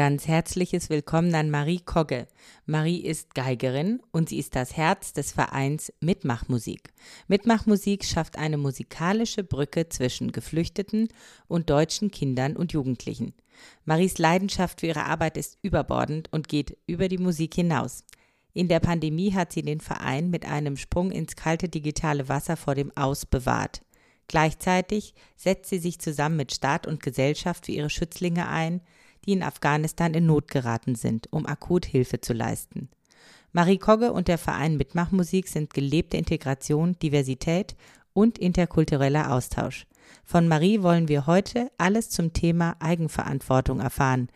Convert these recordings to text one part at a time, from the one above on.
Ganz herzliches Willkommen an Marie Kogge. Marie ist Geigerin und sie ist das Herz des Vereins Mitmachmusik. Mitmachmusik schafft eine musikalische Brücke zwischen Geflüchteten und deutschen Kindern und Jugendlichen. Maries Leidenschaft für ihre Arbeit ist überbordend und geht über die Musik hinaus. In der Pandemie hat sie den Verein mit einem Sprung ins kalte digitale Wasser vor dem Aus bewahrt. Gleichzeitig setzt sie sich zusammen mit Staat und Gesellschaft für ihre Schützlinge ein, die in Afghanistan in Not geraten sind, um akut Hilfe zu leisten. Marie Kogge und der Verein Mitmachmusik sind gelebte Integration, Diversität und interkultureller Austausch. Von Marie wollen wir heute alles zum Thema Eigenverantwortung erfahren,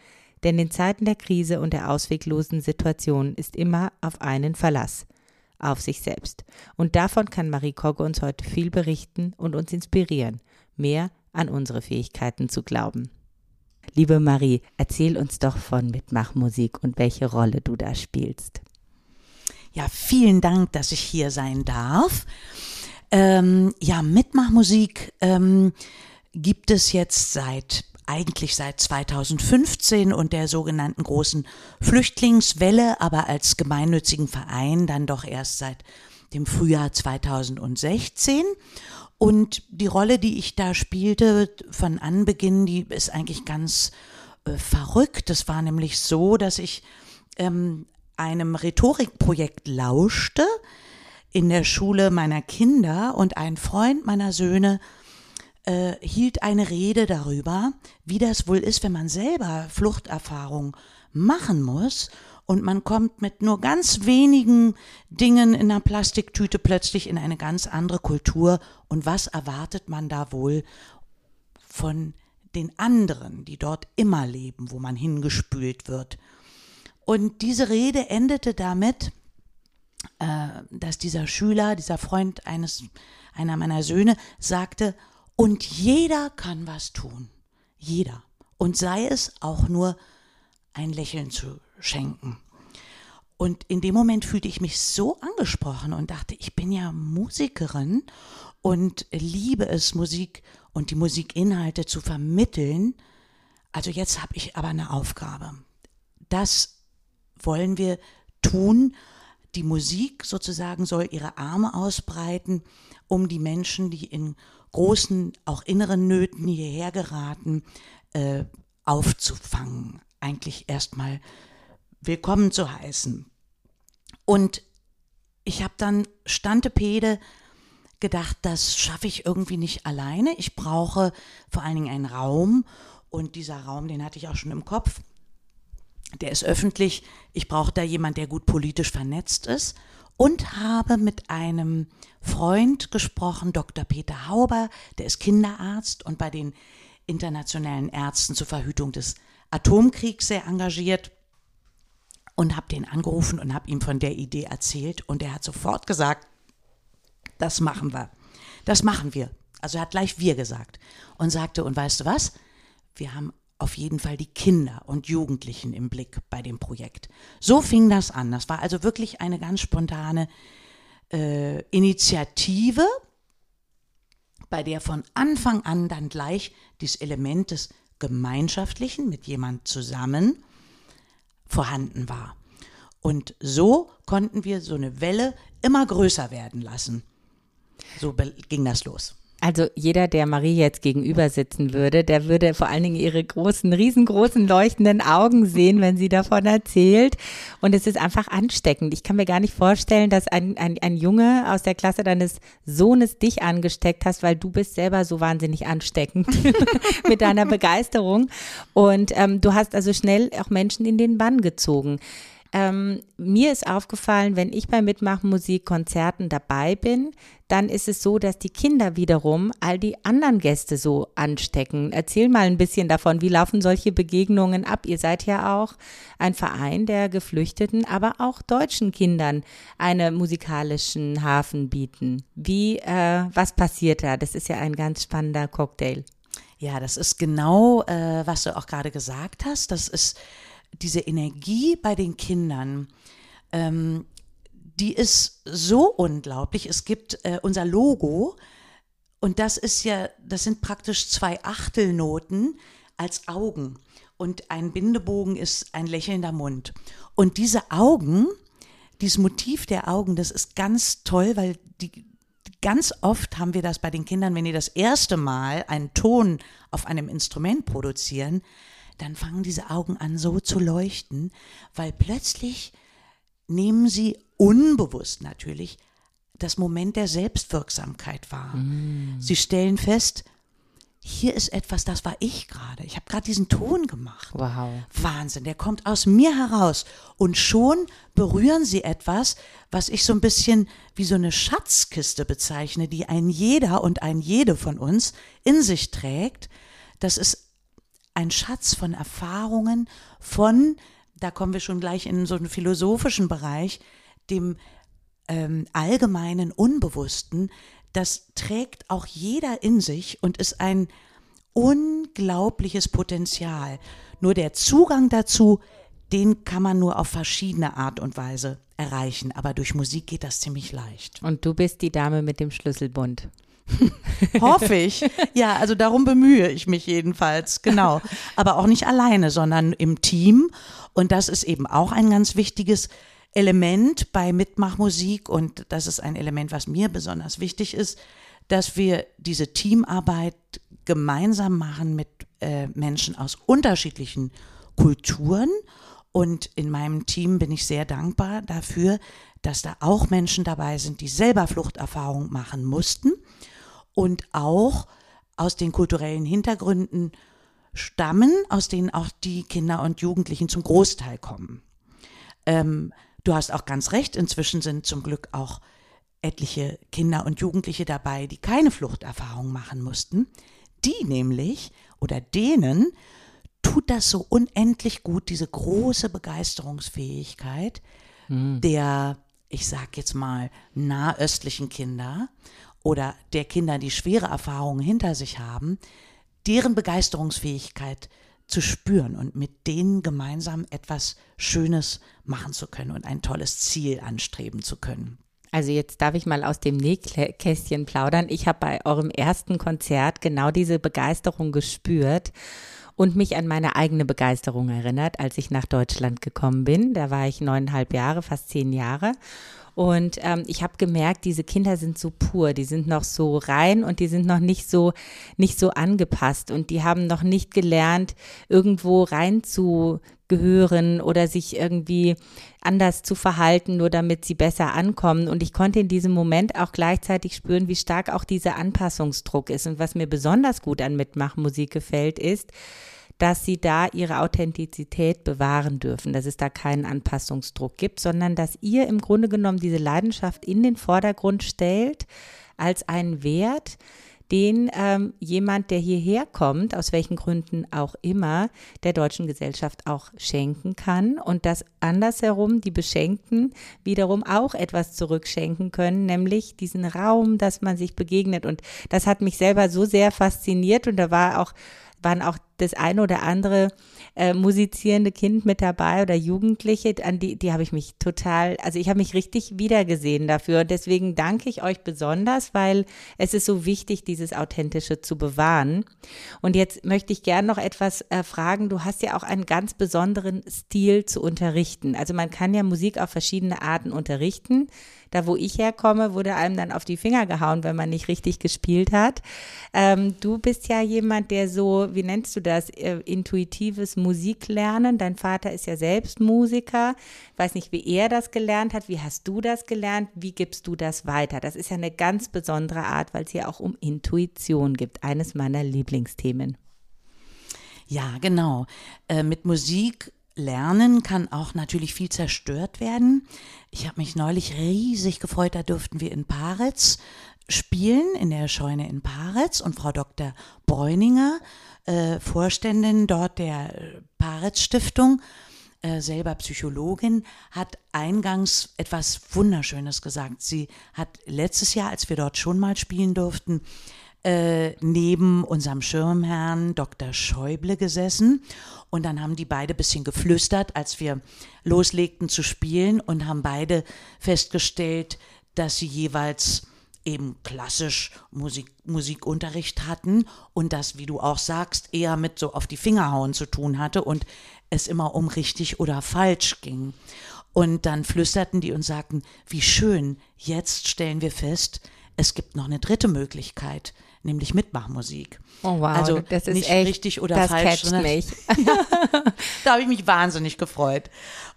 denn in Zeiten der Krise und der ausweglosen Situation ist immer auf einen Verlass, auf sich selbst. Und davon kann Marie Kogge uns heute viel berichten und uns inspirieren, mehr an unsere Fähigkeiten zu glauben. Liebe Marie, erzähl uns doch von Mitmachmusik und welche Rolle du da spielst. Ja, vielen Dank, dass ich hier sein darf. Ähm, ja, Mitmachmusik ähm, gibt es jetzt seit eigentlich seit 2015 und der sogenannten großen Flüchtlingswelle, aber als gemeinnützigen Verein dann doch erst seit dem Frühjahr 2016. Und die Rolle, die ich da spielte von Anbeginn, die ist eigentlich ganz äh, verrückt. Es war nämlich so, dass ich ähm, einem Rhetorikprojekt lauschte in der Schule meiner Kinder und ein Freund meiner Söhne äh, hielt eine Rede darüber, wie das wohl ist, wenn man selber Fluchterfahrung machen muss und man kommt mit nur ganz wenigen Dingen in einer Plastiktüte plötzlich in eine ganz andere Kultur. Und was erwartet man da wohl von den anderen, die dort immer leben, wo man hingespült wird? Und diese Rede endete damit, äh, dass dieser Schüler, dieser Freund eines, einer meiner Söhne, sagte, und jeder kann was tun. Jeder. Und sei es auch nur ein Lächeln zu schenken. Und in dem Moment fühlte ich mich so angesprochen und dachte, ich bin ja Musikerin und liebe es, Musik und die Musikinhalte zu vermitteln. Also jetzt habe ich aber eine Aufgabe. Das wollen wir tun. Die Musik sozusagen soll ihre Arme ausbreiten, um die Menschen, die in großen, auch inneren Nöten hierher geraten, äh, aufzufangen. Eigentlich erstmal willkommen zu heißen. Und ich habe dann Stantepede gedacht, das schaffe ich irgendwie nicht alleine. Ich brauche vor allen Dingen einen Raum und dieser Raum, den hatte ich auch schon im Kopf. Der ist öffentlich. Ich brauche da jemand, der gut politisch vernetzt ist und habe mit einem Freund gesprochen, Dr. Peter Hauber, der ist Kinderarzt und bei den internationalen Ärzten zur Verhütung des Atomkriegs sehr engagiert und habe den angerufen und habe ihm von der Idee erzählt und er hat sofort gesagt, das machen wir. Das machen wir. Also er hat gleich wir gesagt und sagte, und weißt du was? Wir haben auf jeden Fall die Kinder und Jugendlichen im Blick bei dem Projekt. So fing das an. Das war also wirklich eine ganz spontane äh, Initiative, bei der von Anfang an dann gleich dieses Element des Gemeinschaftlichen mit jemand zusammen vorhanden war. Und so konnten wir so eine Welle immer größer werden lassen. So ging das los. Also jeder, der Marie jetzt gegenüber sitzen würde, der würde vor allen Dingen ihre großen, riesengroßen leuchtenden Augen sehen, wenn sie davon erzählt. Und es ist einfach ansteckend. Ich kann mir gar nicht vorstellen, dass ein, ein, ein Junge aus der Klasse deines Sohnes dich angesteckt hast, weil du bist selber so wahnsinnig ansteckend mit deiner Begeisterung. Und ähm, du hast also schnell auch Menschen in den Bann gezogen. Ähm, mir ist aufgefallen, wenn ich bei Mitmachmusikkonzerten dabei bin, dann ist es so, dass die Kinder wiederum all die anderen Gäste so anstecken. Erzähl mal ein bisschen davon, wie laufen solche Begegnungen ab? Ihr seid ja auch ein Verein, der Geflüchteten, aber auch deutschen Kindern einen musikalischen Hafen bieten. Wie, äh, was passiert da? Das ist ja ein ganz spannender Cocktail. Ja, das ist genau, äh, was du auch gerade gesagt hast. Das ist diese Energie bei den Kindern. Ähm, die ist so unglaublich. Es gibt äh, unser Logo und das ist ja, das sind praktisch zwei Achtelnoten als Augen und ein Bindebogen ist ein lächelnder Mund. Und diese Augen, dieses Motiv der Augen, das ist ganz toll, weil die, ganz oft haben wir das bei den Kindern, wenn die das erste Mal einen Ton auf einem Instrument produzieren, dann fangen diese Augen an so zu leuchten, weil plötzlich nehmen sie unbewusst natürlich das Moment der Selbstwirksamkeit wahr. Mm. Sie stellen fest, hier ist etwas, das war ich gerade. Ich habe gerade diesen Ton gemacht. Wow. Wahnsinn, der kommt aus mir heraus. Und schon berühren sie etwas, was ich so ein bisschen wie so eine Schatzkiste bezeichne, die ein jeder und ein jede von uns in sich trägt. Das ist ein Schatz von Erfahrungen, von, da kommen wir schon gleich in so einen philosophischen Bereich, dem ähm, allgemeinen Unbewussten, das trägt auch jeder in sich und ist ein unglaubliches Potenzial. Nur der Zugang dazu, den kann man nur auf verschiedene Art und Weise erreichen. Aber durch Musik geht das ziemlich leicht. Und du bist die Dame mit dem Schlüsselbund. Hoffe ich. Ja, also darum bemühe ich mich jedenfalls, genau. Aber auch nicht alleine, sondern im Team. Und das ist eben auch ein ganz wichtiges Element bei Mitmachmusik und das ist ein Element, was mir besonders wichtig ist, dass wir diese Teamarbeit gemeinsam machen mit äh, Menschen aus unterschiedlichen Kulturen. Und in meinem Team bin ich sehr dankbar dafür, dass da auch Menschen dabei sind, die selber Fluchterfahrung machen mussten und auch aus den kulturellen Hintergründen stammen, aus denen auch die Kinder und Jugendlichen zum Großteil kommen. Ähm, du hast auch ganz recht, inzwischen sind zum Glück auch etliche Kinder und Jugendliche dabei, die keine Fluchterfahrung machen mussten. Die nämlich oder denen tut das so unendlich gut, diese große Begeisterungsfähigkeit mhm. der, ich sag jetzt mal, nahöstlichen Kinder oder der Kinder, die schwere Erfahrungen hinter sich haben, deren Begeisterungsfähigkeit zu spüren und mit denen gemeinsam etwas Schönes machen zu können und ein tolles Ziel anstreben zu können. Also jetzt darf ich mal aus dem Nähkästchen plaudern. Ich habe bei eurem ersten Konzert genau diese Begeisterung gespürt und mich an meine eigene Begeisterung erinnert, als ich nach Deutschland gekommen bin. Da war ich neuneinhalb Jahre, fast zehn Jahre. Und ähm, ich habe gemerkt, diese Kinder sind so pur, die sind noch so rein und die sind noch nicht so nicht so angepasst und die haben noch nicht gelernt, irgendwo rein zu gehören oder sich irgendwie anders zu verhalten, nur damit sie besser ankommen. Und ich konnte in diesem Moment auch gleichzeitig spüren, wie stark auch dieser Anpassungsdruck ist. Und was mir besonders gut an Mitmachmusik gefällt, ist, dass sie da ihre Authentizität bewahren dürfen, dass es da keinen Anpassungsdruck gibt, sondern dass ihr im Grunde genommen diese Leidenschaft in den Vordergrund stellt als einen Wert, den ähm, jemand, der hierher kommt, aus welchen Gründen auch immer, der deutschen Gesellschaft auch schenken kann und dass andersherum die Beschenkten wiederum auch etwas zurückschenken können, nämlich diesen Raum, dass man sich begegnet. Und das hat mich selber so sehr fasziniert und da war auch waren auch das eine oder andere äh, musizierende Kind mit dabei oder Jugendliche, an die, die habe ich mich total, also ich habe mich richtig wiedergesehen dafür. Deswegen danke ich euch besonders, weil es ist so wichtig, dieses Authentische zu bewahren. Und jetzt möchte ich gerne noch etwas äh, fragen. Du hast ja auch einen ganz besonderen Stil zu unterrichten. Also man kann ja Musik auf verschiedene Arten unterrichten. Da, wo ich herkomme, wurde einem dann auf die Finger gehauen, wenn man nicht richtig gespielt hat. Ähm, du bist ja jemand, der so, wie nennst du das, äh, intuitives Musiklernen. Dein Vater ist ja selbst Musiker. Ich weiß nicht, wie er das gelernt hat. Wie hast du das gelernt? Wie gibst du das weiter? Das ist ja eine ganz besondere Art, weil es hier auch um Intuition gibt. Eines meiner Lieblingsthemen. Ja, genau. Äh, mit Musik Lernen kann auch natürlich viel zerstört werden. Ich habe mich neulich riesig gefreut, da durften wir in Paritz spielen, in der Scheune in Paritz und Frau Dr. Bräuninger, äh, Vorständin dort der Paritz Stiftung, äh, selber Psychologin, hat eingangs etwas Wunderschönes gesagt. Sie hat letztes Jahr, als wir dort schon mal spielen durften, äh, neben unserem Schirmherrn Dr. Schäuble gesessen und dann haben die beide bisschen geflüstert, als wir loslegten zu spielen und haben beide festgestellt, dass sie jeweils eben klassisch Musik, Musikunterricht hatten und das, wie du auch sagst, eher mit so auf die Finger hauen zu tun hatte und es immer um richtig oder falsch ging. Und dann flüsterten die und sagten, wie schön, jetzt stellen wir fest, es gibt noch eine dritte Möglichkeit, nämlich Mitmachmusik. Oh wow, also das ist nicht echt, richtig oder das falsch. catcht mich. da habe ich mich wahnsinnig gefreut.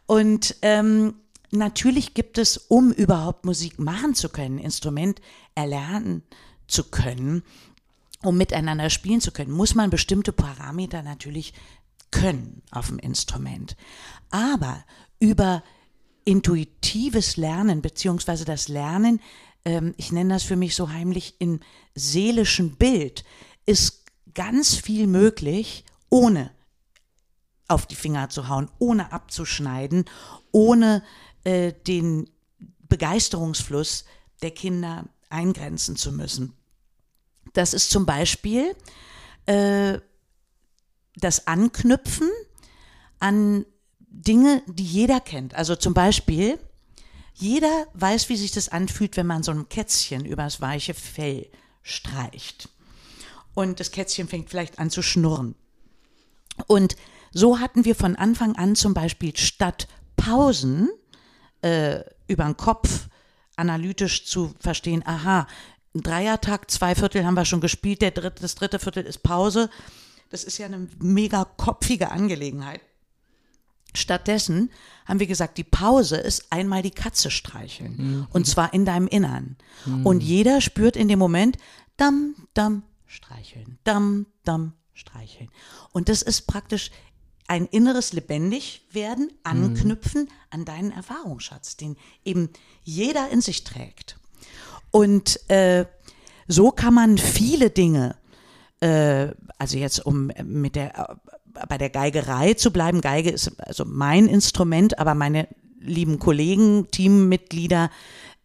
Und ähm, natürlich gibt es, um überhaupt Musik machen zu können, Instrument erlernen zu können, um miteinander spielen zu können, muss man bestimmte Parameter natürlich können auf dem Instrument. Aber über intuitives Lernen beziehungsweise das Lernen, ähm, ich nenne das für mich so heimlich im seelischen Bild, ist ganz viel möglich, ohne auf die Finger zu hauen, ohne abzuschneiden, ohne äh, den Begeisterungsfluss der Kinder eingrenzen zu müssen. Das ist zum Beispiel äh, das Anknüpfen an Dinge, die jeder kennt. Also zum Beispiel, jeder weiß, wie sich das anfühlt, wenn man so ein Kätzchen übers weiche Fell streicht. Und das Kätzchen fängt vielleicht an zu schnurren. Und so hatten wir von Anfang an zum Beispiel statt Pausen äh, über den Kopf analytisch zu verstehen, aha, ein Dreiertag, zwei Viertel haben wir schon gespielt, der dritte, das dritte Viertel ist Pause. Das ist ja eine mega kopfige Angelegenheit. Stattdessen haben wir gesagt, die Pause ist einmal die Katze streicheln. Mhm. Und zwar in deinem Innern. Mhm. Und jeder spürt in dem Moment, dam, dam, streicheln, dam, dam, streicheln. Und das ist praktisch ein inneres Lebendigwerden, Anknüpfen mhm. an deinen Erfahrungsschatz, den eben jeder in sich trägt. Und äh, so kann man viele Dinge, äh, also jetzt um mit der bei der Geigerei zu bleiben, Geige ist also mein Instrument, aber meine lieben Kollegen, Teammitglieder,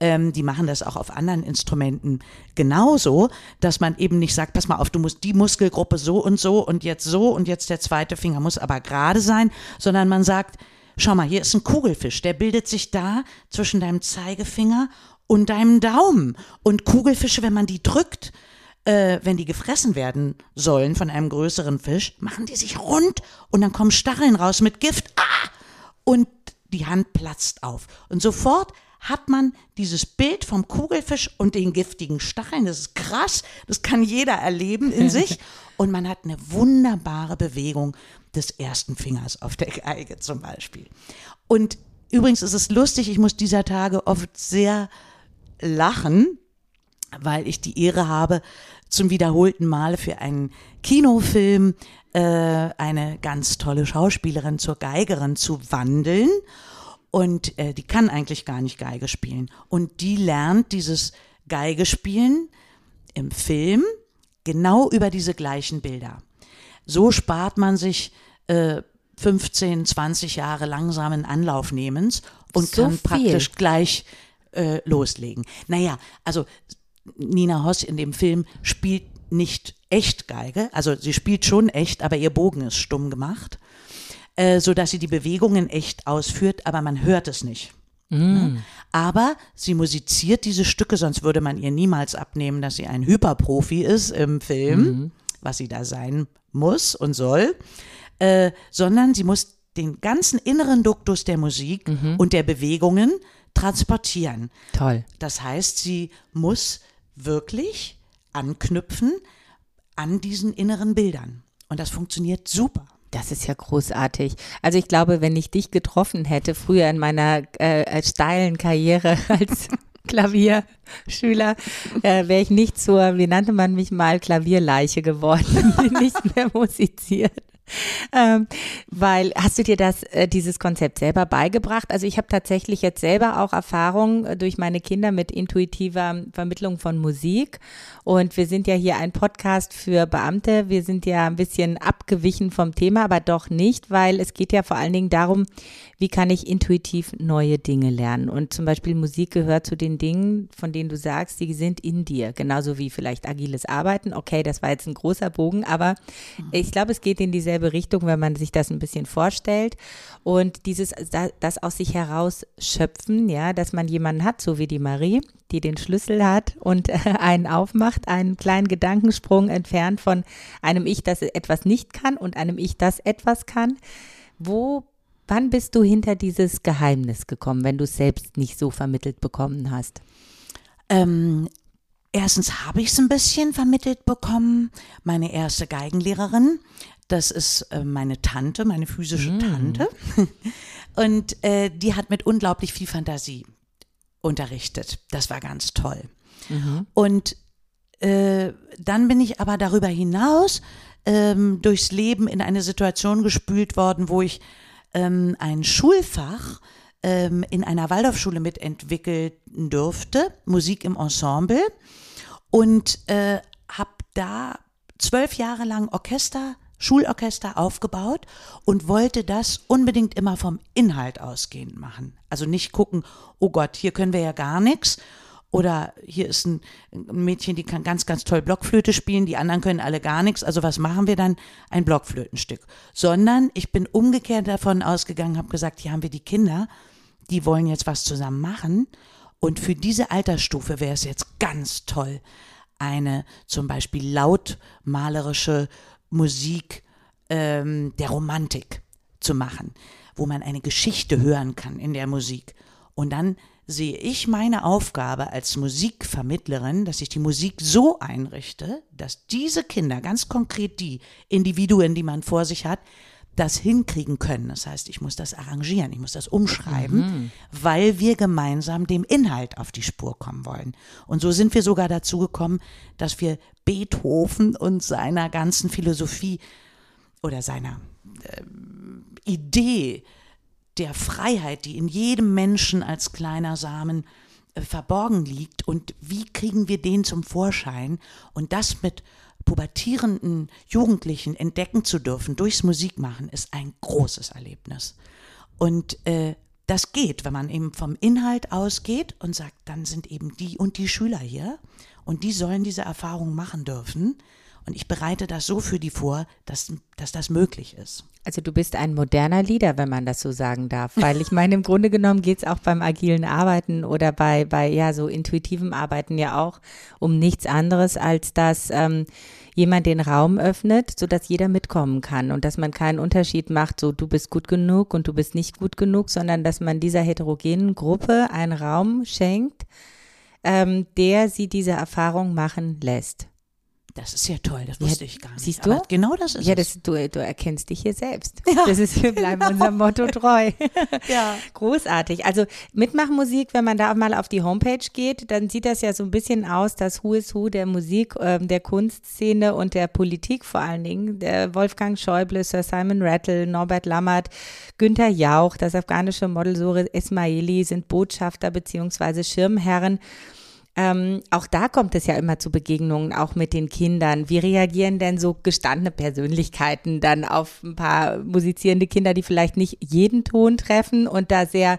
ähm, die machen das auch auf anderen Instrumenten genauso, dass man eben nicht sagt, pass mal auf, du musst die Muskelgruppe so und so und jetzt so und jetzt der zweite Finger muss aber gerade sein, sondern man sagt, schau mal, hier ist ein Kugelfisch, der bildet sich da zwischen deinem Zeigefinger und deinem Daumen. Und Kugelfische, wenn man die drückt, äh, wenn die gefressen werden sollen von einem größeren Fisch, machen die sich rund und dann kommen Stacheln raus mit Gift. Ah! Und die Hand platzt auf. Und sofort hat man dieses Bild vom Kugelfisch und den giftigen Stacheln. Das ist krass. Das kann jeder erleben in sich. Und man hat eine wunderbare Bewegung des ersten Fingers auf der Geige zum Beispiel. Und übrigens ist es lustig, ich muss dieser Tage oft sehr lachen, weil ich die Ehre habe, zum wiederholten Male für einen Kinofilm äh, eine ganz tolle Schauspielerin zur Geigerin zu wandeln. Und äh, die kann eigentlich gar nicht Geige spielen. Und die lernt dieses Geigespielen im Film genau über diese gleichen Bilder. So spart man sich äh, 15, 20 Jahre langsamen Anlaufnehmens und so kann viel. praktisch gleich äh, loslegen. Naja, also Nina Hoss in dem Film spielt nicht echt Geige, also sie spielt schon echt, aber ihr Bogen ist stumm gemacht, äh, so dass sie die Bewegungen echt ausführt, aber man hört es nicht. Mm. Ne? Aber sie musiziert diese Stücke, sonst würde man ihr niemals abnehmen, dass sie ein Hyperprofi ist im Film, mm. was sie da sein muss und soll, äh, sondern sie muss den ganzen inneren Duktus der Musik mhm. und der Bewegungen transportieren. Toll. Das heißt, sie muss wirklich anknüpfen an diesen inneren Bildern. Und das funktioniert super. Das ist ja großartig. Also ich glaube, wenn ich dich getroffen hätte, früher in meiner äh, steilen Karriere als Klavierschüler, äh, wäre ich nicht zur, wie nannte man mich mal, Klavierleiche geworden, die nicht mehr musiziert. ähm, weil hast du dir das äh, dieses Konzept selber beigebracht? Also ich habe tatsächlich jetzt selber auch Erfahrung äh, durch meine Kinder mit intuitiver Vermittlung von Musik und wir sind ja hier ein Podcast für Beamte. Wir sind ja ein bisschen abgewichen vom Thema, aber doch nicht, weil es geht ja vor allen Dingen darum, wie kann ich intuitiv neue Dinge lernen? Und zum Beispiel Musik gehört zu den Dingen, von denen du sagst, die sind in dir. Genauso wie vielleicht agiles Arbeiten. Okay, das war jetzt ein großer Bogen, aber mhm. ich glaube, es geht in dieselbe Richtung, wenn man sich das ein bisschen vorstellt. Und dieses, das aus sich heraus schöpfen, ja, dass man jemanden hat, so wie die Marie, die den Schlüssel hat und einen aufmacht, einen kleinen Gedankensprung entfernt von einem Ich, das etwas nicht kann und einem Ich, das etwas kann. Wo Wann bist du hinter dieses Geheimnis gekommen, wenn du es selbst nicht so vermittelt bekommen hast? Ähm, erstens habe ich es ein bisschen vermittelt bekommen. Meine erste Geigenlehrerin, das ist äh, meine Tante, meine physische mm. Tante. Und äh, die hat mit unglaublich viel Fantasie unterrichtet. Das war ganz toll. Mhm. Und äh, dann bin ich aber darüber hinaus ähm, durchs Leben in eine Situation gespült worden, wo ich ähm, ein Schulfach ähm, in einer Waldorfschule mitentwickeln durfte, Musik im Ensemble, und äh, habe da zwölf Jahre lang Orchester, Schulorchester aufgebaut und wollte das unbedingt immer vom Inhalt ausgehend machen. Also nicht gucken, oh Gott, hier können wir ja gar nichts oder hier ist ein Mädchen, die kann ganz, ganz toll Blockflöte spielen, die anderen können alle gar nichts. Also was machen wir dann? Ein Blockflötenstück. Sondern ich bin umgekehrt davon ausgegangen, habe gesagt, hier haben wir die Kinder, die wollen jetzt was zusammen machen. Und für diese Altersstufe wäre es jetzt ganz toll, eine zum Beispiel lautmalerische Musik ähm, der Romantik zu machen, wo man eine Geschichte hören kann in der Musik. Und dann sehe ich meine Aufgabe als Musikvermittlerin, dass ich die Musik so einrichte, dass diese Kinder, ganz konkret die Individuen, die man vor sich hat, das hinkriegen können. Das heißt, ich muss das arrangieren, ich muss das umschreiben, mhm. weil wir gemeinsam dem Inhalt auf die Spur kommen wollen. Und so sind wir sogar dazu gekommen, dass wir Beethoven und seiner ganzen Philosophie oder seiner äh, Idee der Freiheit, die in jedem Menschen als kleiner Samen äh, verborgen liegt und wie kriegen wir den zum Vorschein und das mit pubertierenden Jugendlichen entdecken zu dürfen durchs Musikmachen ist ein großes Erlebnis. Und äh, das geht, wenn man eben vom Inhalt ausgeht und sagt, dann sind eben die und die Schüler hier und die sollen diese Erfahrung machen dürfen. Und ich bereite das so für die vor, dass, dass das möglich ist. Also du bist ein moderner Leader, wenn man das so sagen darf, weil ich meine, im Grunde genommen geht es auch beim agilen Arbeiten oder bei, bei ja so intuitivem Arbeiten ja auch um nichts anderes, als dass ähm, jemand den Raum öffnet, sodass jeder mitkommen kann und dass man keinen Unterschied macht, so du bist gut genug und du bist nicht gut genug, sondern dass man dieser heterogenen Gruppe einen Raum schenkt, ähm, der sie diese Erfahrung machen lässt. Das ist ja toll, das wusste ja, ich gar nicht. Siehst du? Genau das ist ja, das, es. Du, du erkennst dich hier selbst. Ja, das ist, wir bleiben genau. unserem Motto treu. ja. Großartig. Also Mitmachmusik, wenn man da mal auf die Homepage geht, dann sieht das ja so ein bisschen aus, das Who is Who der Musik, äh, der Kunstszene und der Politik vor allen Dingen. Der Wolfgang Schäuble, Sir Simon Rattle, Norbert Lammert, Günther Jauch, das afghanische Model Sore Ismaili sind Botschafter beziehungsweise Schirmherren ähm, auch da kommt es ja immer zu Begegnungen, auch mit den Kindern. Wie reagieren denn so gestandene Persönlichkeiten dann auf ein paar musizierende Kinder, die vielleicht nicht jeden Ton treffen und da sehr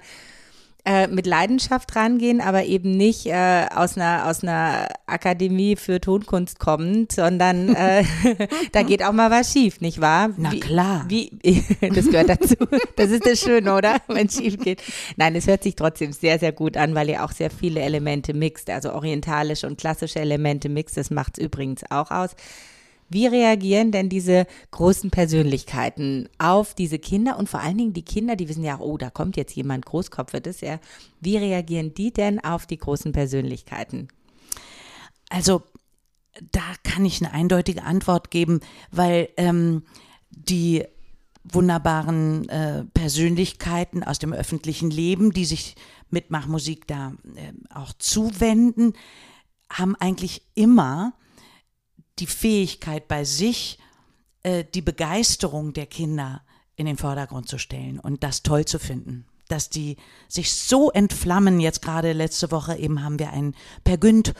äh, mit Leidenschaft rangehen, aber eben nicht äh, aus, einer, aus einer Akademie für Tonkunst kommend, sondern äh, da geht auch mal was schief, nicht wahr? Na wie, klar. Wie, das gehört dazu. Das ist das Schöne, oder? Wenn es schief geht. Nein, es hört sich trotzdem sehr, sehr gut an, weil ihr auch sehr viele Elemente mixt, also orientalische und klassische Elemente mixt. Das macht es übrigens auch aus. Wie reagieren denn diese großen Persönlichkeiten auf diese Kinder und vor allen Dingen die Kinder, die wissen ja, oh, da kommt jetzt jemand Großkopf, wird es ja. Wie reagieren die denn auf die großen Persönlichkeiten? Also, da kann ich eine eindeutige Antwort geben, weil ähm, die wunderbaren äh, Persönlichkeiten aus dem öffentlichen Leben, die sich mit Machmusik da äh, auch zuwenden, haben eigentlich immer die Fähigkeit bei sich äh, die Begeisterung der Kinder in den Vordergrund zu stellen und das toll zu finden. Dass die sich so entflammen. Jetzt gerade letzte Woche eben haben wir ein Per Günd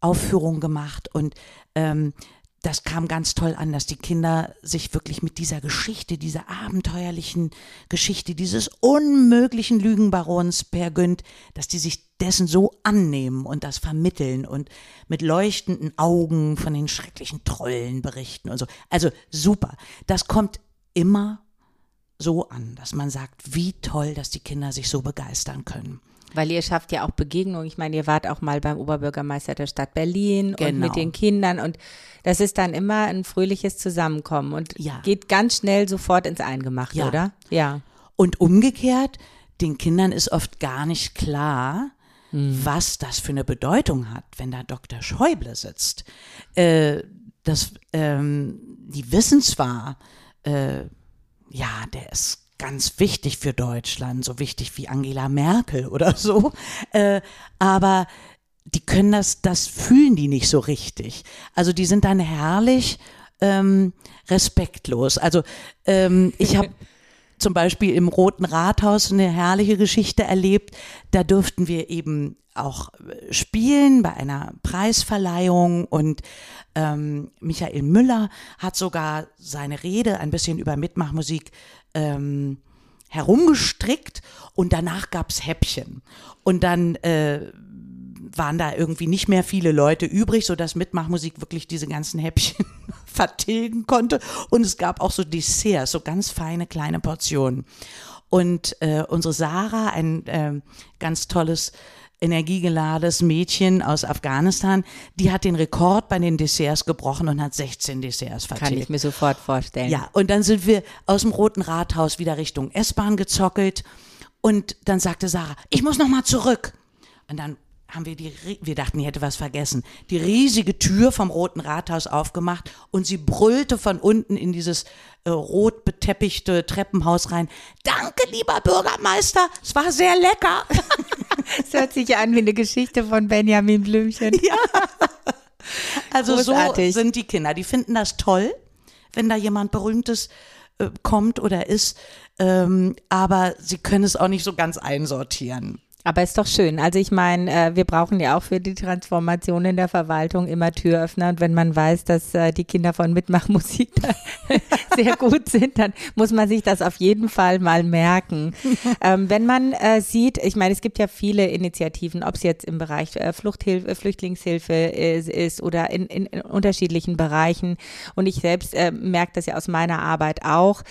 Aufführung gemacht und ähm, das kam ganz toll an, dass die Kinder sich wirklich mit dieser Geschichte, dieser abenteuerlichen Geschichte, dieses unmöglichen Lügenbarons Per Günd, dass die sich dessen so annehmen und das vermitteln und mit leuchtenden Augen von den schrecklichen Trollen berichten und so. Also super. Das kommt immer so an, dass man sagt, wie toll, dass die Kinder sich so begeistern können. Weil ihr schafft ja auch Begegnungen. Ich meine, ihr wart auch mal beim Oberbürgermeister der Stadt Berlin Genau. und mit den Kindern und das ist dann immer ein fröhliches Zusammenkommen und Ja. geht ganz schnell sofort ins Eingemachte, Ja. oder? Ja. Und umgekehrt, den Kindern ist oft gar nicht klar, was das für eine Bedeutung hat, wenn da Dr. Schäuble sitzt. Äh, das, ähm, die wissen zwar, äh, ja, der ist ganz wichtig für Deutschland, so wichtig wie Angela Merkel oder so, äh, aber die können das, das fühlen die nicht so richtig. Also die sind dann herrlich ähm, respektlos. Also ähm, ich habe zum Beispiel im Roten Rathaus eine herrliche Geschichte erlebt. Da durften wir eben auch äh, spielen bei einer Preisverleihung und ähm, Michael Müller hat sogar seine Rede ein bisschen über Mitmachmusik ähm, herumgestrickt und danach gab's Häppchen. Und dann äh, waren da irgendwie nicht mehr viele Leute übrig, sodass Mitmachmusik wirklich diese ganzen Häppchen vertilgen konnte. Und es gab auch so Desserts, so ganz feine kleine Portionen. Und äh, unsere Sarah, ein äh, ganz tolles, energiegeladenes Mädchen aus Afghanistan, die hat den Rekord bei den Desserts gebrochen und hat 16 Desserts vertilgt. Kann ich mir sofort vorstellen. Ja, und dann sind wir aus dem Roten Rathaus wieder Richtung S-Bahn gezockelt und dann sagte Sarah, ich muss noch mal zurück. Und dann haben wir die, wir dachten, die hätte was vergessen, die riesige Tür vom Roten Rathaus aufgemacht und sie brüllte von unten in dieses äh, rot beteppichte Treppenhaus rein. Danke, lieber Bürgermeister, es war sehr lecker. Es hört sich an wie eine Geschichte von Benjamin Blümchen. Ja. Also Großartig. so sind die Kinder. Die finden das toll, wenn da jemand Berühmtes äh, kommt oder ist, ähm, aber sie können es auch nicht so ganz einsortieren. Aber ist doch schön. Also ich meine, äh, wir brauchen ja auch für die Transformation in der Verwaltung immer Türöffner. Und wenn man weiß, dass äh, die Kinder von Mitmachmusik sehr gut sind, dann muss man sich das auf jeden Fall mal merken. ähm, wenn man äh, sieht, ich meine, es gibt ja viele Initiativen, ob es jetzt im Bereich Fluchthilfe, Flüchtlingshilfe ist, oder in, in, unterschiedlichen Bereichen. Und ich selbst merke das ja aus meiner Arbeit auch.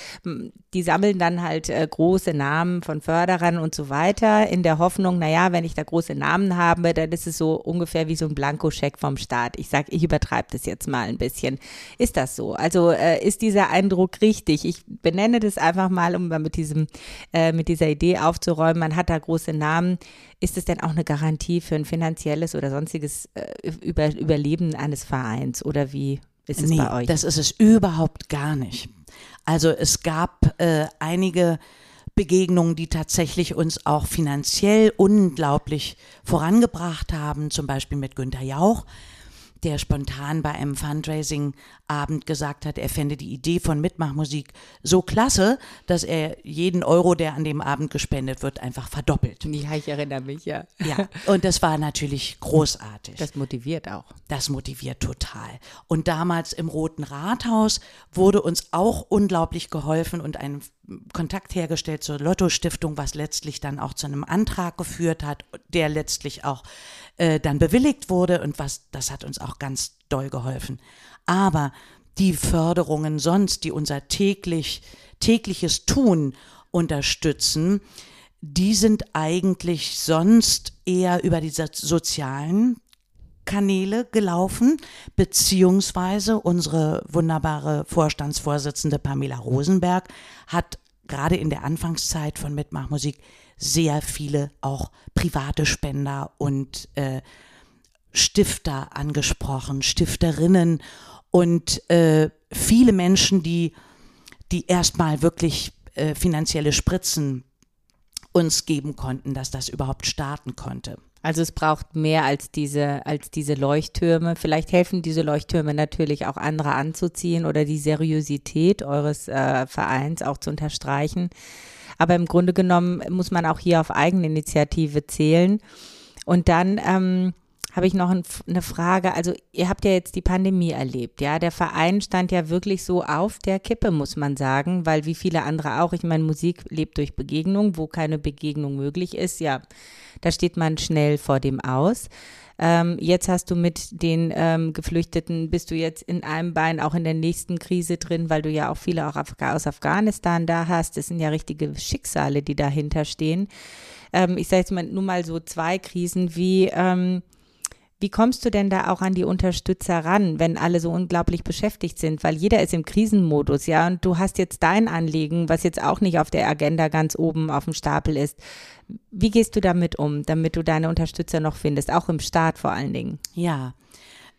Die sammeln dann halt große Namen von Förderern und so weiter in der Hoffnung, naja, wenn ich da große Namen habe, dann ist es so ungefähr wie so ein Blankoscheck vom Staat. Ich sage, ich übertreibe das jetzt mal ein bisschen. Ist das so? Also äh, ist dieser Eindruck richtig? Ich benenne das einfach mal, um mal mit diesem, äh, mit dieser Idee aufzuräumen. Man hat da große Namen. Ist es denn auch eine Garantie für ein finanzielles oder sonstiges äh, Über Überleben eines Vereins? Oder wie ist es nee, bei euch? das ist es überhaupt gar nicht. Also es gab äh, einige Begegnungen, die tatsächlich uns auch finanziell unglaublich vorangebracht haben, zum Beispiel mit Günter Jauch, der spontan bei einem Fundraising-Abend gesagt hat, er fände die Idee von Mitmachmusik so klasse, dass er jeden Euro, der an dem Abend gespendet wird, einfach verdoppelt. ja, ich erinnere mich, ja. Ja, und das war natürlich großartig. Das motiviert auch. Das motiviert total. Und damals im Roten Rathaus wurde uns auch unglaublich geholfen und ein Kontakt hergestellt zur Lotto-Stiftung, was letztlich dann auch zu einem Antrag geführt hat, der letztlich auch äh, dann bewilligt wurde und was, das hat uns auch ganz doll geholfen. Aber die Förderungen sonst, die unser täglich, tägliches Tun unterstützen, die sind eigentlich sonst eher über die so- sozialen Kanäle gelaufen, beziehungsweise unsere wunderbare Vorstandsvorsitzende Pamela Rosenberg hat gerade in der Anfangszeit von Mitmachmusik sehr viele auch private Spender und äh, Stifter angesprochen, Stifterinnen und äh, viele Menschen, die, die erstmal wirklich äh, finanzielle Spritzen uns geben konnten, dass das überhaupt starten konnte. Also es braucht mehr als diese, als diese Leuchttürme. Vielleicht helfen diese Leuchttürme natürlich auch andere anzuziehen oder die Seriosität eures äh, Vereins auch zu unterstreichen. Aber im Grunde genommen muss man auch hier auf Eigeninitiative zählen. Und dann ähm, habe ich noch ein, eine Frage. Also ihr habt ja jetzt die Pandemie erlebt, ja. Der Verein stand ja wirklich so auf der Kippe, muss man sagen, weil wie viele andere auch, ich meine, Musik lebt durch Begegnung, wo keine Begegnung möglich ist, ja, da steht man schnell vor dem Aus. Ähm, jetzt hast du mit den ähm, Geflüchteten, bist du jetzt in einem Bein auch in der nächsten Krise drin, weil du ja auch viele auch aus Afghanistan da hast. Das sind ja richtige Schicksale, die dahinter stehen. Ähm, ich sage jetzt mal nur mal so zwei Krisen. Wie, ähm, wie kommst du denn da auch an die Unterstützer ran, wenn alle so unglaublich beschäftigt sind? Weil jeder ist im Krisenmodus, ja, und du hast jetzt dein Anliegen, was jetzt auch nicht auf der Agenda ganz oben auf dem Stapel ist. Wie gehst du damit um, damit du deine Unterstützer noch findest, auch im Staat vor allen Dingen? Ja,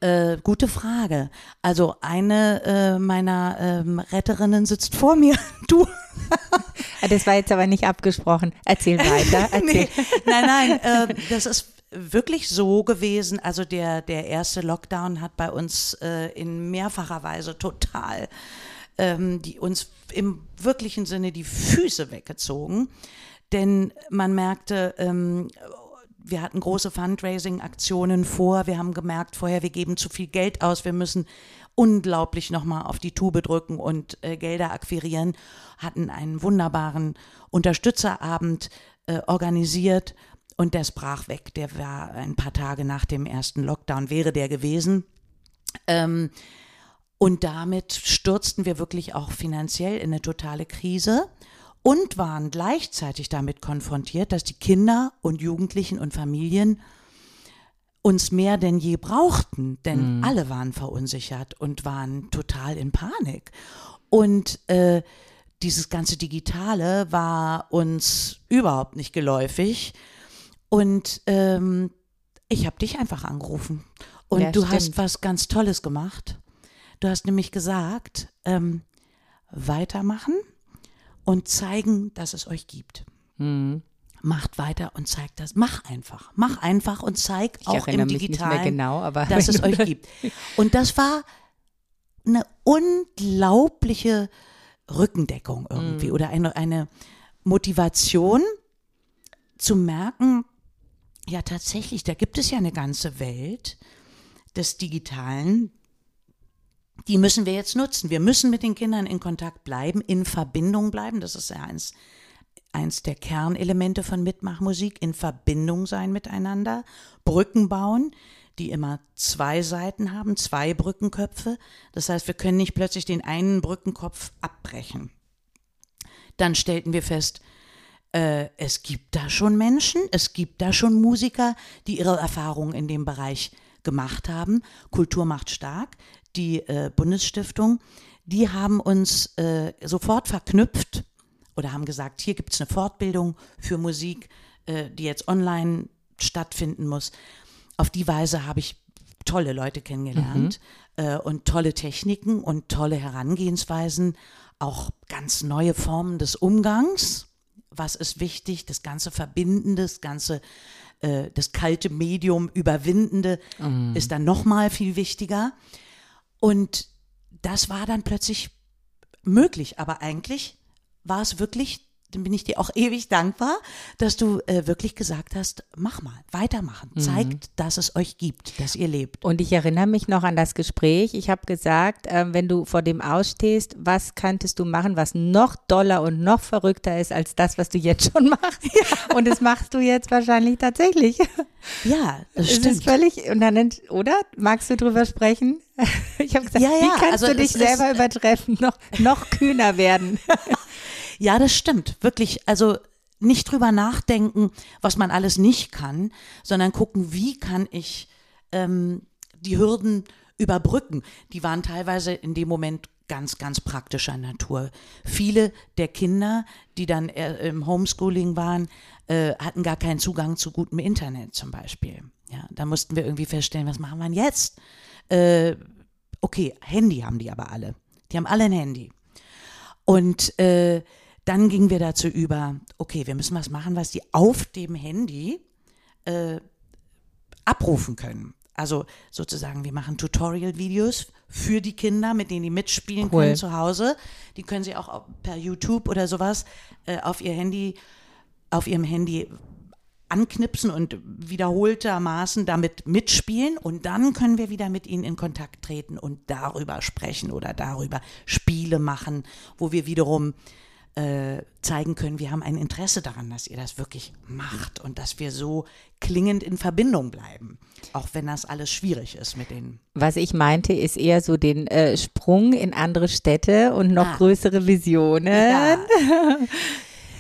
äh, gute Frage. Also eine äh, meiner ähm, Retterinnen sitzt vor mir. Du. das war jetzt aber nicht abgesprochen. Erzähl weiter. Erzähl. nee, nein, nein, äh, das ist wirklich so gewesen. Also der, der erste Lockdown hat bei uns äh, in mehrfacher Weise total ähm, die uns im wirklichen Sinne die Füße weggezogen. Denn man merkte, ähm, wir hatten große Fundraising-Aktionen vor. Wir haben gemerkt vorher, wir geben zu viel Geld aus. Wir müssen unglaublich nochmal auf die Tube drücken und äh, Gelder akquirieren. Hatten einen wunderbaren Unterstützerabend äh, organisiert und der brach weg. Der war ein paar Tage nach dem ersten Lockdown, wäre der gewesen. Ähm, und damit stürzten wir wirklich auch finanziell in eine totale Krise und waren gleichzeitig damit konfrontiert, dass die Kinder und Jugendlichen und Familien uns mehr denn je brauchten, denn mhm. alle waren verunsichert und waren total in Panik. Und äh, dieses ganze Digitale war uns überhaupt nicht geläufig. Und ähm, ich habe dich einfach angerufen. Und ja, du stimmt. hast was ganz Tolles gemacht. Du hast nämlich gesagt, ähm, weitermachen und zeigen, dass es euch gibt. Mhm. Macht weiter und zeigt das. Mach einfach. Mach einfach und zeig ich auch im Digitalen, genau, dass es euch gibt. Und das war eine unglaubliche Rückendeckung irgendwie mhm. oder eine, eine Motivation zu merken, ja, tatsächlich, da gibt es ja eine ganze Welt des Digitalen, die müssen wir jetzt nutzen. Wir müssen mit den Kindern in Kontakt bleiben, in Verbindung bleiben. Das ist ja eins, eins der Kernelemente von Mitmachmusik, in Verbindung sein miteinander, Brücken bauen, die immer zwei Seiten haben, zwei Brückenköpfe. Das heißt, wir können nicht plötzlich den einen Brückenkopf abbrechen. Dann stellten wir fest, äh, es gibt da schon Menschen, es gibt da schon Musiker, die ihre Erfahrungen in dem Bereich gemacht haben. Kultur macht stark, die äh, Bundesstiftung, die haben uns äh, sofort verknüpft oder haben gesagt, hier gibt es eine Fortbildung für Musik, äh, die jetzt online stattfinden muss. Auf die Weise habe ich tolle Leute kennengelernt mhm. Äh, und tolle Techniken und tolle Herangehensweisen, auch ganz neue Formen des Umgangs was ist wichtig, das ganze Verbindende, das ganze, äh, das kalte Medium Überwindende mm. ist dann nochmal viel wichtiger. Und das war dann plötzlich möglich, aber eigentlich war es wirklich dann bin ich dir auch ewig dankbar, dass du äh, wirklich gesagt hast, mach mal, weitermachen, mhm. zeigt, dass es euch gibt, dass ihr lebt. Und ich erinnere mich noch an das Gespräch. Ich habe gesagt, äh, wenn du vor dem ausstehst, was könntest du machen, was noch doller und noch verrückter ist als das, was du jetzt schon machst? Ja. Und das machst du jetzt wahrscheinlich tatsächlich. Ja, das es stimmt. Ist völlig, und dann, oder? Magst du drüber sprechen? Ich habe gesagt, ja, ja, wie kannst also du dich selber übertreffen, noch, noch kühner werden? Ja, das stimmt. Wirklich. Also nicht drüber nachdenken, was man alles nicht kann, sondern gucken, wie kann ich ähm, die Hürden überbrücken. Die waren teilweise in dem Moment ganz, ganz praktischer Natur. Viele der Kinder, die dann äh, im Homeschooling waren, äh, hatten gar keinen Zugang zu gutem Internet zum Beispiel. Ja, da mussten wir irgendwie feststellen, was machen wir jetzt? Äh, okay, Handy haben die aber alle. Die haben alle ein Handy. Und äh, dann gingen wir dazu über, okay, wir müssen was machen, was die auf dem Handy äh, abrufen können. Also sozusagen, wir machen Tutorial-Videos für die Kinder, mit denen die mitspielen Cool. können zu Hause. Die können sie auch per YouTube oder sowas äh, auf ihr Handy, auf ihrem Handy anknipsen und wiederholtermaßen damit mitspielen und dann können wir wieder mit ihnen in Kontakt treten und darüber sprechen oder darüber Spiele machen, wo wir wiederum äh, zeigen können, wir haben ein Interesse daran, dass ihr das wirklich macht und dass wir so klingend in Verbindung bleiben, auch wenn das alles schwierig ist mit den Was ich meinte, ist eher so den äh, Sprung in andere Städte und noch Ah. größere Visionen. Ja.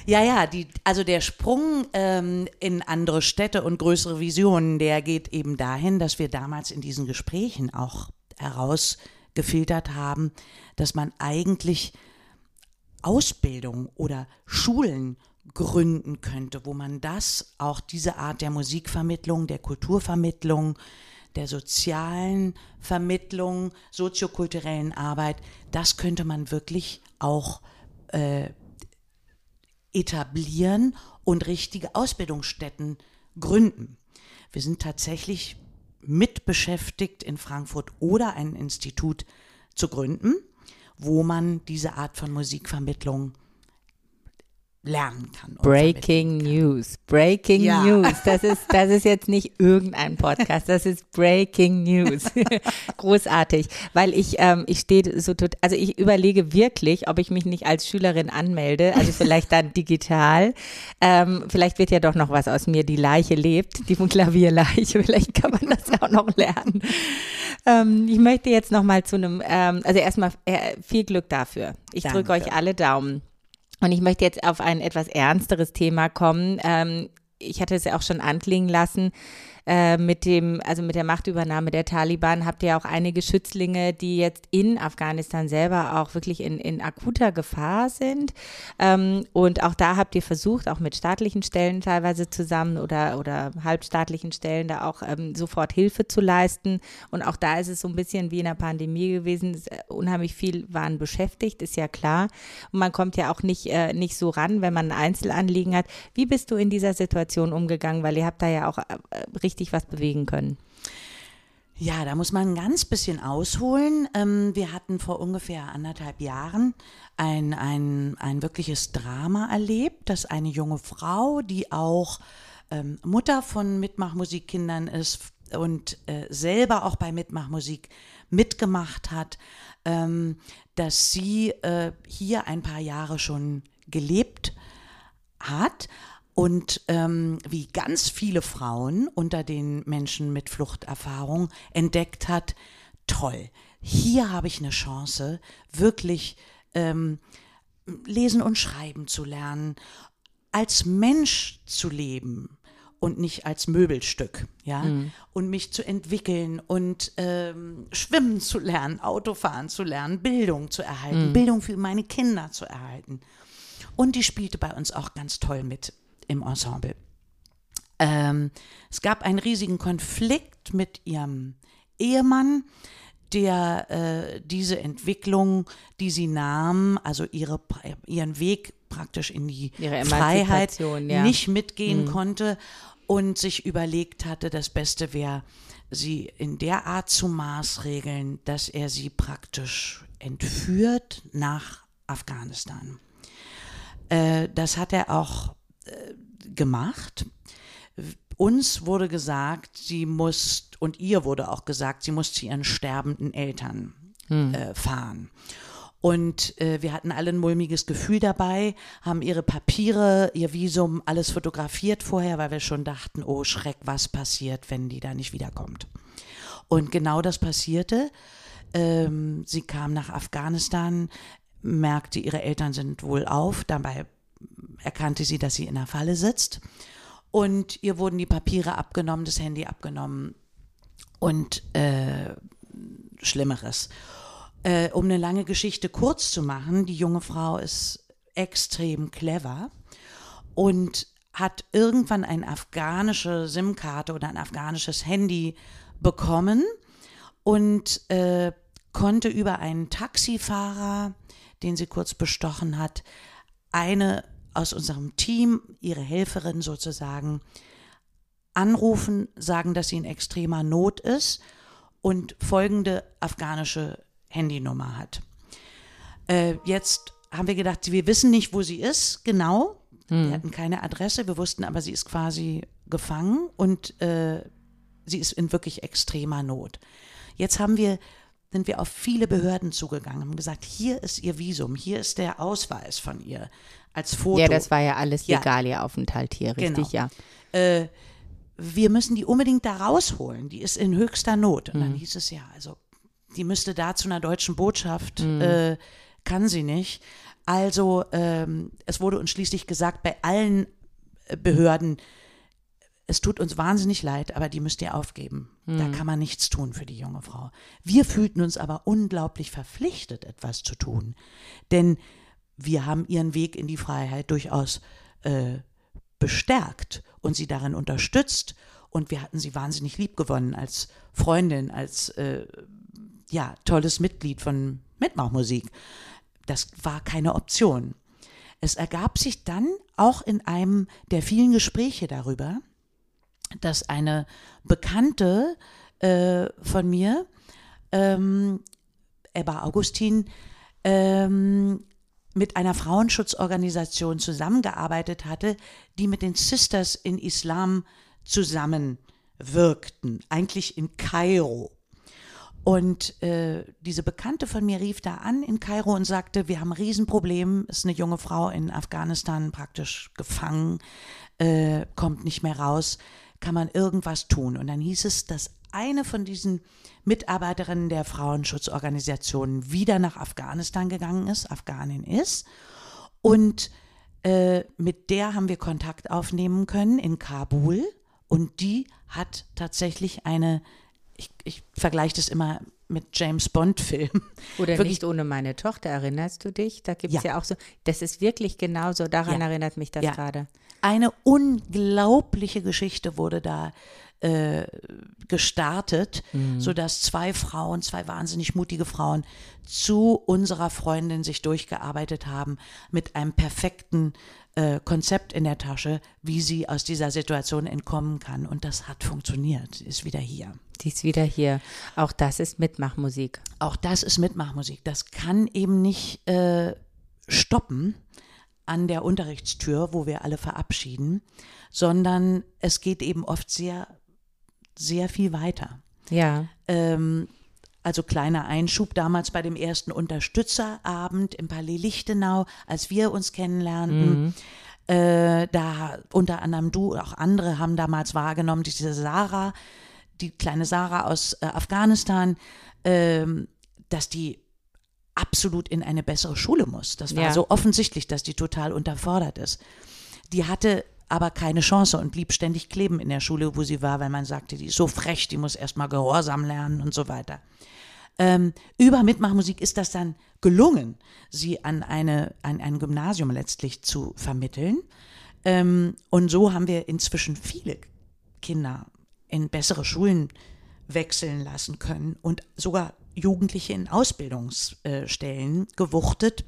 Ja, ja, die, also der Sprung ähm, in andere Städte und größere Visionen, der geht eben dahin, dass wir damals in diesen Gesprächen auch herausgefiltert haben, dass man eigentlich Ausbildung oder Schulen gründen könnte, wo man das, auch diese Art der Musikvermittlung, der Kulturvermittlung, der sozialen Vermittlung, soziokulturellen Arbeit, das könnte man wirklich auch äh, etablieren und richtige Ausbildungsstätten gründen. Wir sind tatsächlich mit beschäftigt, in Frankfurt oder ein Institut zu gründen, wo man diese Art von Musikvermittlung lernen kann. Breaking News. Breaking Ja. News. Das ist, das ist jetzt nicht irgendein Podcast, das ist Breaking News. Großartig. Weil ich, ähm, ich stehe so tot, also ich überlege wirklich, ob ich mich nicht als Schülerin anmelde, also vielleicht dann digital. Ähm, vielleicht wird ja doch noch was aus mir. Die Leiche lebt, die Klavierleiche. Vielleicht kann man das auch noch lernen. Ähm, ich möchte jetzt noch mal zu einem, ähm, also erstmal äh, viel Glück dafür. Ich drücke euch alle Daumen. Und ich möchte jetzt auf ein etwas ernsteres Thema kommen. Ähm, ich hatte es ja auch schon anklingen lassen. Äh, mit dem, also mit der Machtübernahme der Taliban habt ihr auch einige Schützlinge, die jetzt in Afghanistan selber auch wirklich in, in akuter Gefahr sind. Ähm, und auch da habt ihr versucht, auch mit staatlichen Stellen teilweise zusammen oder, oder halbstaatlichen Stellen da auch ähm, sofort Hilfe zu leisten. Und auch da ist es so ein bisschen wie in der Pandemie gewesen. Es, äh, Unheimlich viel waren beschäftigt, ist ja klar. Und man kommt ja auch nicht, äh, nicht so ran, wenn man ein Einzelanliegen hat. Wie bist du in dieser Situation umgegangen? Weil ihr habt da ja auch äh, richtig was bewegen können. Ja, da muss man ein ganz bisschen ausholen. Ähm, wir hatten vor ungefähr anderthalb Jahren ein, ein, ein wirkliches Drama erlebt, dass eine junge Frau, die auch ähm, Mutter von Mitmachmusikkindern ist und äh, selber auch bei Mitmachmusik mitgemacht hat, ähm, dass sie äh, hier ein paar Jahre schon gelebt hat und ähm, wie ganz viele Frauen unter den Menschen mit Fluchterfahrung entdeckt hat, toll, hier habe ich eine Chance, wirklich ähm, lesen und schreiben zu lernen, als Mensch zu leben und nicht als Möbelstück, ja, und mich zu entwickeln und ähm, schwimmen zu lernen, Autofahren zu lernen, Bildung zu erhalten, Bildung für meine Kinder zu erhalten. Und die spielte bei uns auch ganz toll mit im Ensemble. Ähm, es gab einen riesigen Konflikt mit ihrem Ehemann, der äh, diese Entwicklung, die sie nahm, also ihre, ihren Weg praktisch in die Ihre Freiheit ja. nicht mitgehen konnte und sich überlegt hatte, das Beste wäre, sie in der Art zu maßregeln, dass er sie praktisch entführt nach Afghanistan. Äh, das hat er auch gemacht. Uns wurde gesagt, sie muss, und ihr wurde auch gesagt, sie muss zu ihren sterbenden Eltern äh, fahren. Und äh, wir hatten alle ein mulmiges Gefühl dabei, haben ihre Papiere, ihr Visum, alles fotografiert vorher, weil wir schon dachten, oh Schreck, was passiert, wenn die da nicht wiederkommt. Und genau das passierte. Ähm, sie kam nach Afghanistan, merkte, ihre Eltern sind wohl auf, dabei erkannte sie, dass sie in der Falle sitzt. Und ihr wurden die Papiere abgenommen, das Handy abgenommen und äh, Schlimmeres. Äh, um eine lange Geschichte kurz zu machen, die junge Frau ist extrem clever und hat irgendwann eine afghanische SIM-Karte oder ein afghanisches Handy bekommen und äh, konnte über einen Taxifahrer, den sie kurz bestochen hat, eine aus unserem Team, ihre Helferin sozusagen, anrufen, sagen, dass sie in extremer Not ist und folgende afghanische Handynummer hat. Äh, jetzt haben wir gedacht, wir wissen nicht, wo sie ist, genau. Hm. Wir hatten keine Adresse, wir wussten aber, sie ist quasi gefangen und äh, sie ist in wirklich extremer Not. Jetzt haben wir, sind wir auf viele Behörden zugegangen, haben gesagt, hier ist ihr Visum, hier ist der Ausweis von ihr als Foto. Ja, das war ja alles Ja. legal, ihr Aufenthalt hier, richtig, Genau. ja. äh, wir müssen die unbedingt da rausholen. Die ist in höchster Not. Und dann hieß es ja, also die müsste da zu einer deutschen Botschaft, äh, kann sie nicht. Also ähm, es wurde uns schließlich gesagt, bei allen äh, Behörden, es tut uns wahnsinnig leid, aber die müsst ihr aufgeben. Da kann man nichts tun für die junge Frau. Wir fühlten uns aber unglaublich verpflichtet, etwas zu tun. Denn wir haben ihren Weg in die Freiheit durchaus äh, bestärkt und sie darin unterstützt. Und wir hatten sie wahnsinnig lieb gewonnen als Freundin, als äh, ja, tolles Mitglied von Mitmachmusik. Das war keine Option. Es ergab sich dann auch in einem der vielen Gespräche darüber, dass eine Bekannte äh, von mir, ähm, Ebba Augustin, ähm, mit einer Frauenschutzorganisation zusammengearbeitet hatte, die mit den Sisters in Islam zusammenwirkten, eigentlich in Kairo. Und äh, diese Bekannte von mir rief da an in Kairo und sagte, wir haben ein Riesenproblem, ist eine junge Frau in Afghanistan praktisch gefangen, äh, kommt nicht mehr raus, kann man irgendwas tun? Und dann hieß es, dass eine von diesen Mitarbeiterinnen der Frauenschutzorganisationen wieder nach Afghanistan gegangen ist, Afghanin ist. Und äh, mit der haben wir Kontakt aufnehmen können in Kabul. Und die hat tatsächlich eine, ich, ich vergleiche das immer mit James Bond-Filmen. Oder Wirklich- nicht ohne meine Tochter, erinnerst du dich? Da gibt es Ja. ja. auch so, das ist wirklich genauso, daran Ja. erinnert mich das Ja. gerade. Eine unglaubliche Geschichte wurde da äh, gestartet, sodass zwei Frauen, zwei wahnsinnig mutige Frauen zu unserer Freundin sich durchgearbeitet haben mit einem perfekten äh, Konzept in der Tasche, wie sie aus dieser Situation entkommen kann. Und das hat funktioniert, Sie ist wieder hier. Die ist wieder hier. Auch das ist Mitmachmusik. Auch das ist Mitmachmusik. Das kann eben nicht äh, stoppen an der Unterrichtstür, wo wir alle verabschieden, sondern es geht eben oft sehr, sehr viel weiter. Ja. Ähm, also kleiner Einschub damals bei dem ersten Unterstützerabend im Palais Lichtenau, als wir uns kennenlernten. Äh, da unter anderem du, auch andere haben damals wahrgenommen, diese Sarah, die kleine Sarah aus äh, Afghanistan, ähm, dass die absolut in eine bessere Schule muss. Das war Ja. so offensichtlich, dass die total unterfordert ist. Die hatte aber keine Chance und blieb ständig kleben in der Schule, wo sie war, weil man sagte, die ist so frech, die muss erstmal Gehorsam lernen und so weiter. Ähm, über Mitmachmusik ist das dann gelungen, sie an, eine, an ein Gymnasium letztlich zu vermitteln. Ähm, und so haben wir inzwischen viele Kinder in bessere Schulen wechseln lassen können und sogar Jugendliche in Ausbildungsstellen gewuchtet.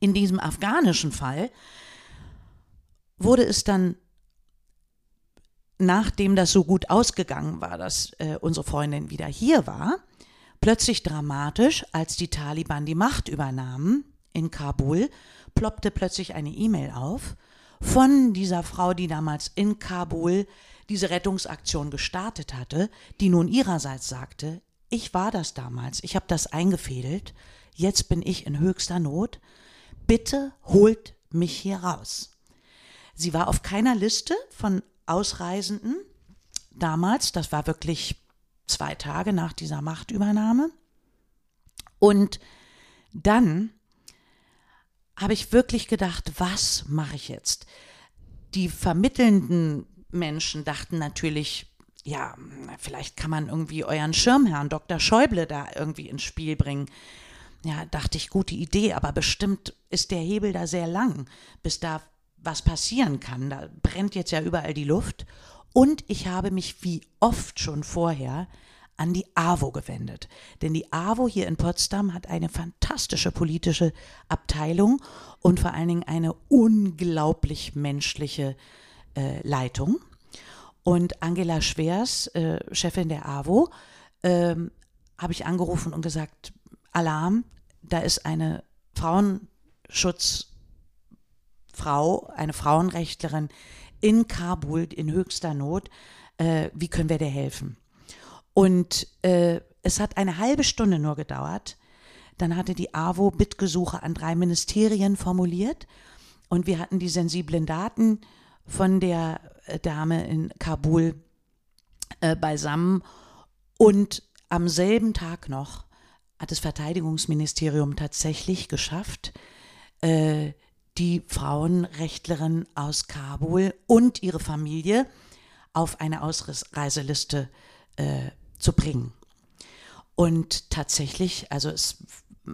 In diesem afghanischen Fall wurde es dann, nachdem das so gut ausgegangen war, dass äh, unsere Freundin wieder hier war, plötzlich dramatisch, als die Taliban die Macht übernahmen in Kabul, ploppte plötzlich eine E-Mail auf von dieser Frau, die damals in Kabul diese Rettungsaktion gestartet hatte, die nun ihrerseits sagte, ich war das damals, ich habe das eingefädelt, jetzt bin ich in höchster Not, bitte holt mich hier raus. Sie war auf keiner Liste von Ausreisenden damals, das war wirklich zwei Tage nach dieser Machtübernahme. Und dann habe ich wirklich gedacht, was mache ich jetzt? Die vermittelnden Menschen dachten natürlich, ja, vielleicht kann man irgendwie euren Schirmherrn Dr. Schäuble da irgendwie ins Spiel bringen. Ja, dachte ich, gute Idee, aber bestimmt ist der Hebel da sehr lang, bis da was passieren kann. Da brennt jetzt ja überall die Luft. Und ich habe mich wie oft schon vorher an die AWO gewendet. Denn die AWO hier in Potsdam hat eine fantastische politische Abteilung und vor allen Dingen eine unglaublich menschliche äh, Leitung. Und Angela Schwers, äh, Chefin der AWO, ähm, habe ich angerufen und gesagt, Alarm, da ist eine Frauenschutzfrau, eine Frauenrechtlerin in Kabul in höchster Not. Äh, wie können wir dir helfen? Und äh, es hat eine halbe Stunde nur gedauert. Dann hatte die AWO Bittgesuche an drei Ministerien formuliert und wir hatten die sensiblen Daten von der Dame in Kabul äh, beisammen und am selben Tag noch hat das Verteidigungsministerium tatsächlich geschafft, äh, die Frauenrechtlerin aus Kabul und ihre Familie auf eine Ausreiseliste äh, zu bringen. Und tatsächlich, also es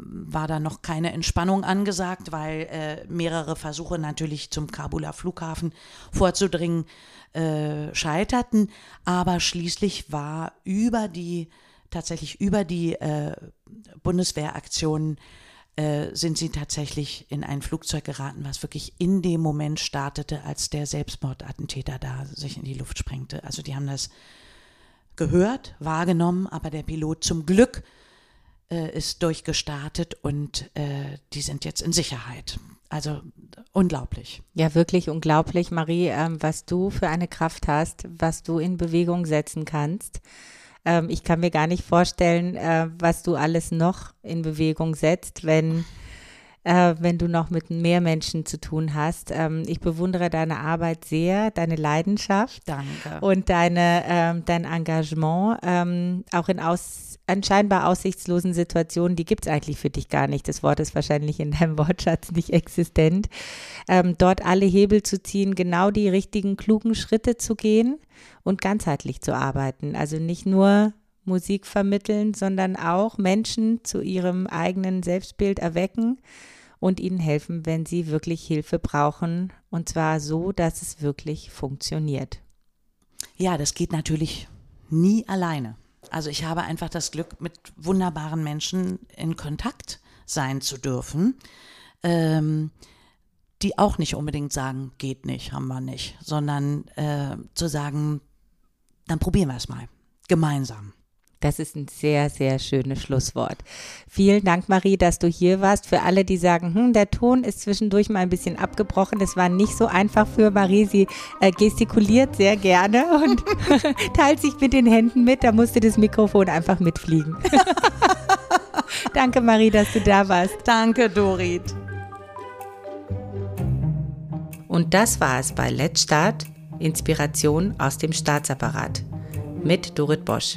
war da noch keine Entspannung angesagt, weil äh, mehrere Versuche natürlich zum Kabuler Flughafen vorzudringen äh, scheiterten. Aber schließlich war über die, tatsächlich über die äh, Bundeswehraktionen äh, sind sie tatsächlich in ein Flugzeug geraten, was wirklich in dem Moment startete, als der Selbstmordattentäter da sich in die Luft sprengte. Also die haben das gehört, wahrgenommen, aber der Pilot zum Glück ist durchgestartet und äh, die sind jetzt in Sicherheit. Also unglaublich. Ja, wirklich unglaublich, Marie, ähm, was du für eine Kraft hast, was du in Bewegung setzen kannst. Ähm, ich kann mir gar nicht vorstellen, äh, was du alles noch in Bewegung setzt, wenn äh, wenn du noch mit mehr Menschen zu tun hast. Ähm, ich bewundere deine Arbeit sehr, deine Leidenschaft. Danke. Und deine, ähm, dein Engagement, ähm, auch in aus, an scheinbar aussichtslosen Situationen, die gibt es eigentlich für dich gar nicht. Das Wort ist wahrscheinlich in deinem Wortschatz nicht existent. Ähm, dort alle Hebel zu ziehen, genau die richtigen, klugen Schritte zu gehen und ganzheitlich zu arbeiten. Also nicht nur Musik vermitteln, sondern auch Menschen zu ihrem eigenen Selbstbild erwecken und ihnen helfen, wenn sie wirklich Hilfe brauchen. Und zwar so, dass es wirklich funktioniert. Ja, das geht natürlich nie alleine. Also ich habe einfach das Glück, mit wunderbaren Menschen in Kontakt sein zu dürfen, ähm, die auch nicht unbedingt sagen, geht nicht, haben wir nicht, sondern äh, zu sagen, dann probieren wir es mal gemeinsam. Das ist ein sehr, sehr schönes Schlusswort. Vielen Dank, Marie, dass du hier warst. Für alle, die sagen, hm, der Ton ist zwischendurch mal ein bisschen abgebrochen. Es war nicht so einfach für Marie. Sie äh, gestikuliert sehr gerne und teilt sich mit den Händen mit. Da musste das Mikrofon einfach mitfliegen. Danke, Marie, dass du da warst. Danke, Dorit. Und das war es bei Let's Start, Inspiration aus dem Staatsapparat mit Dorit Bosch.